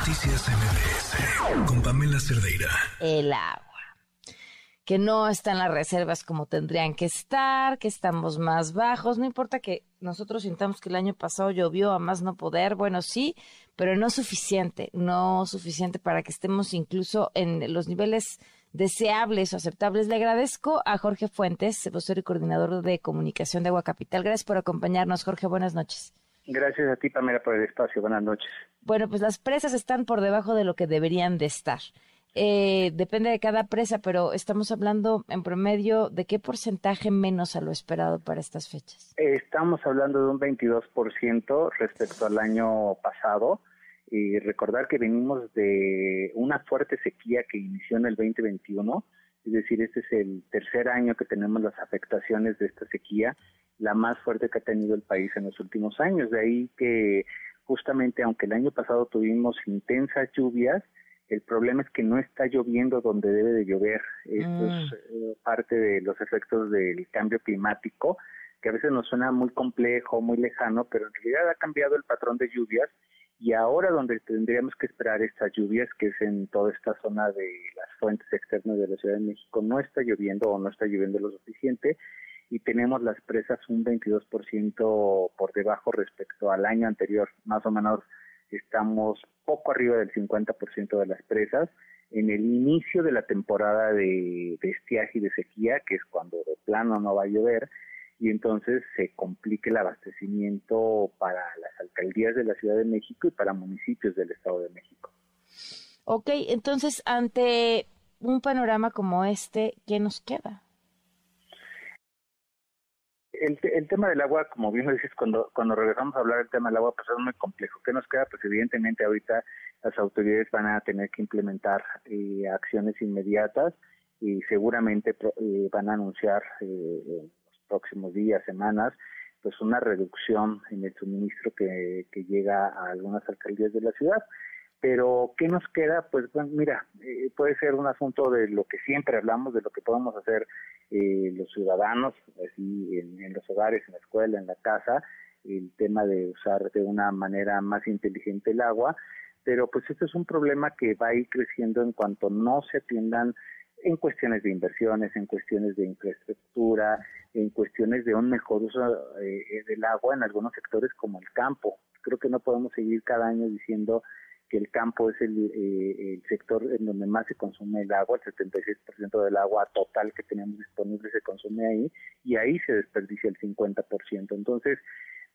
Noticias MBS con Pamela Cerdeira. El agua. Que no están las reservas como tendrían que estar, que estamos más bajos. No importa que nosotros sintamos que el año pasado llovió a más no poder. Bueno, sí, pero no suficiente. No suficiente para que estemos incluso en los niveles deseables o aceptables. Le agradezco a Jorge Fuentes, vocero y coordinador de comunicación de Agua Capital. Gracias por acompañarnos, Jorge. Buenas noches. Gracias a ti, Pamela, por el espacio. Buenas noches. Bueno, pues las presas están por debajo de lo que deberían de estar. Eh, depende de cada presa, pero estamos hablando en promedio de qué porcentaje menos a lo esperado para estas fechas. Estamos hablando de un 22% respecto al año pasado y recordar que venimos de una fuerte sequía que inició en el 2021, es decir, este es el tercer año que tenemos las afectaciones de esta sequía la más fuerte que ha tenido el país en los últimos años. De ahí que justamente aunque el año pasado tuvimos intensas lluvias, el problema es que no está lloviendo donde debe de llover. Esto es mm. eh, parte de los efectos del cambio climático, que a veces nos suena muy complejo, muy lejano, pero en realidad ha cambiado el patrón de lluvias y ahora donde tendríamos que esperar estas lluvias, que es en toda esta zona de las fuentes externas de la Ciudad de México, no está lloviendo o no está lloviendo lo suficiente y tenemos las presas un 22% por debajo respecto al año anterior, más o menos estamos poco arriba del 50% de las presas. En el inicio de la temporada de, estiaje y de sequía, que es cuando de plano no va a llover, y entonces se complique el abastecimiento para las alcaldías de la Ciudad de México y para municipios del Estado de México. Ok, entonces ante un panorama como este, ¿qué nos queda? El, el, tema del agua, como bien lo dices, cuando, cuando regresamos a hablar del tema del agua, pues es muy complejo. ¿Qué nos queda? Pues evidentemente ahorita las autoridades van a tener que implementar eh, acciones inmediatas y seguramente eh, van a anunciar eh, en los próximos días, semanas, pues una reducción en el suministro que, que llega a algunas alcaldías de la ciudad. Pero, ¿qué nos queda? Pues, bueno, mira, eh, puede ser un asunto de lo que siempre hablamos, de lo que podemos hacer eh, los ciudadanos, así en, los hogares, en la escuela, en la casa, el tema de usar de una manera más inteligente el agua, pero pues este es un problema que va a ir creciendo en cuanto no se atiendan en cuestiones de inversiones, en cuestiones de infraestructura, en cuestiones de un mejor uso eh, del agua en algunos sectores como el campo. Creo que no podemos seguir cada año diciendo que el campo es el, eh, el, sector en donde más se consume el agua, el 76% del agua total que tenemos disponible se consume ahí y ahí se desperdicia el 50%. Entonces,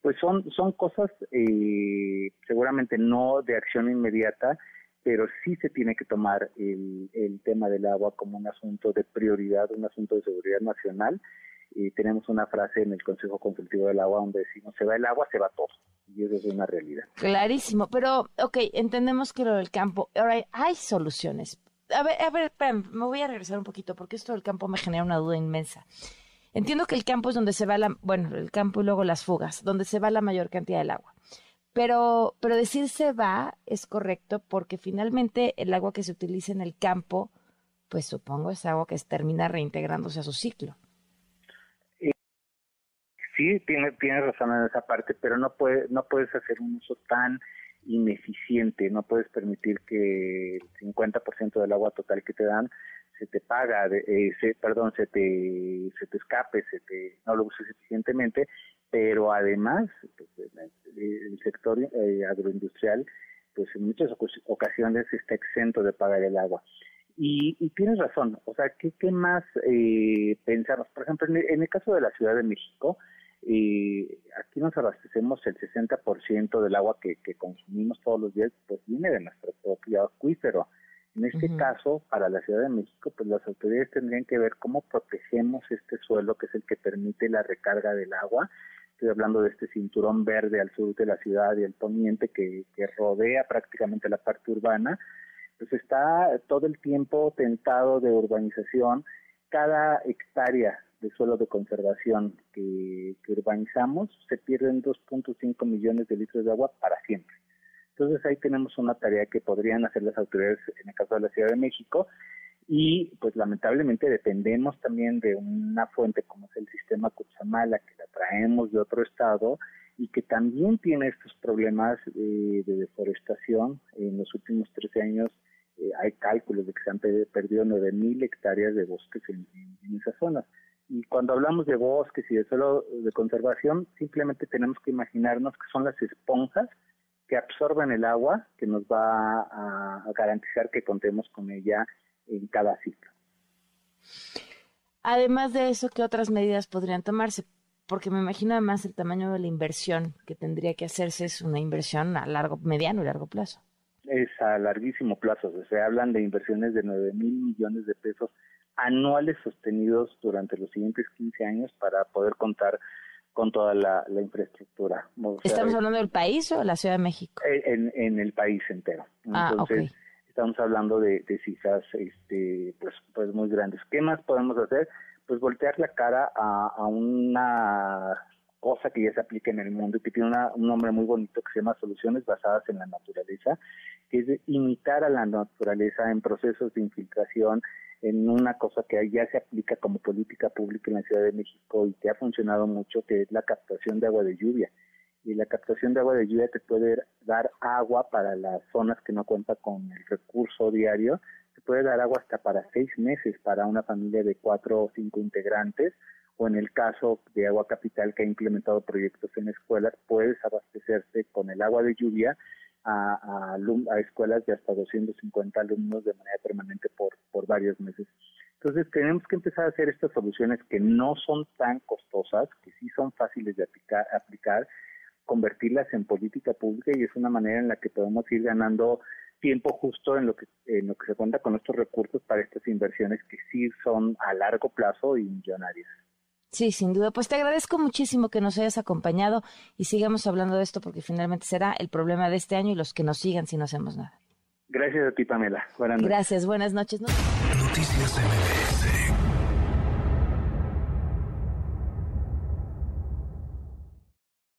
pues son, son cosas eh, seguramente no de acción inmediata, pero sí se tiene que tomar el, el tema del agua como un asunto de prioridad, un asunto de seguridad nacional y tenemos una frase en el Consejo Consultivo del Agua donde decimos, se va el agua, se va todo. Y eso es una realidad. Clarísimo, pero, ok, entendemos que lo del campo, ahora hay soluciones. A ver, a ver, me voy a regresar un poquito porque esto del campo me genera una duda inmensa. Entiendo que el campo es donde se va la, bueno, el campo y luego las fugas, donde se va la mayor cantidad del agua. Pero, pero decir se va es correcto porque finalmente el agua que se utiliza en el campo, pues supongo es agua que termina reintegrándose a su ciclo sí, tiene, tiene razón en esa parte, pero no, puede, no puedes hacer un uso tan ineficiente, no puedes permitir que el 50% del agua total que te dan se te paga, eh, se, perdón, se te, se te escape, se te, no lo uses eficientemente, pero además pues, el sector eh, agroindustrial pues en muchas ocasiones está exento de pagar el agua. Y, y tienes razón, o sea, ¿qué, qué más eh, pensamos? Por ejemplo, en en el caso de la Ciudad de México, y aquí nos abastecemos el 60% del agua que, consumimos todos los días, pues viene de nuestro propio acuífero. En este caso, para la Ciudad de México, pues las autoridades tendrían que ver cómo protegemos este suelo, que es el que permite la recarga del agua. Estoy hablando de este cinturón verde al sur de la ciudad y el poniente que, que rodea prácticamente la parte urbana. Pues está todo el tiempo tentado de urbanización. Cada hectárea de suelo de conservación que, urbanizamos, se pierden 2.5 millones de litros de agua para siempre. Entonces ahí tenemos una tarea que podrían hacer las autoridades en el caso de la Ciudad de México y pues lamentablemente dependemos también de una fuente como es el sistema Cutzamala que la traemos de otro estado y que también tiene estos problemas eh, de deforestación. En los últimos 13 años eh, hay cálculos de que se han perdido 9.000 hectáreas de bosques en, en, esa zona. Y cuando hablamos de bosques y de suelo de conservación, simplemente tenemos que imaginarnos que son las esponjas que absorben el agua que nos va a, a garantizar que contemos con ella en cada ciclo. Además de eso, ¿qué otras medidas podrían tomarse? Porque me imagino además el tamaño de la inversión que tendría que hacerse es una inversión a largo, mediano y largo plazo. Es a larguísimo plazo. Se hablan de inversiones de 9 mil millones de pesos anuales sostenidos durante los siguientes 15 años para poder contar con toda la, infraestructura. ¿Estamos hablando del país o de la Ciudad de México? En, en el país entero. Ah, Entonces, estamos hablando de, de cifras este, pues, pues muy grandes. ¿Qué más podemos hacer? Pues voltear la cara a, una cosa que ya se aplica en el mundo y que tiene un nombre muy bonito que se llama soluciones basadas en la naturaleza, que es imitar a la naturaleza en procesos de infiltración, en una cosa que ya se aplica como política pública en la Ciudad de México y que ha funcionado mucho, que es la captación de agua de lluvia. Y la captación de agua de lluvia te puede dar agua para las zonas que no cuentan con el recurso diario, te puede dar agua hasta para seis meses para una familia de cuatro o cinco integrantes, o en el caso de Agua Capital que ha implementado proyectos en escuelas, puedes abastecerse con el agua de lluvia a, a, escuelas de hasta 250 alumnos de manera permanente por, por varios meses. Entonces tenemos que empezar a hacer estas soluciones que no son tan costosas, que sí son fáciles de aplicar, aplicar convertirlas en política pública y es una manera en la que podemos ir ganando tiempo justo en lo que en lo que se cuenta con estos recursos para estas inversiones que sí son a largo plazo y millonarias. Sí, sin duda. Pues te agradezco muchísimo que nos hayas acompañado y sigamos hablando de esto porque finalmente será el problema de este año y los que nos sigan si no hacemos nada. Gracias a ti, Pamela. Buenas noches. Gracias, buenas noches. Noticias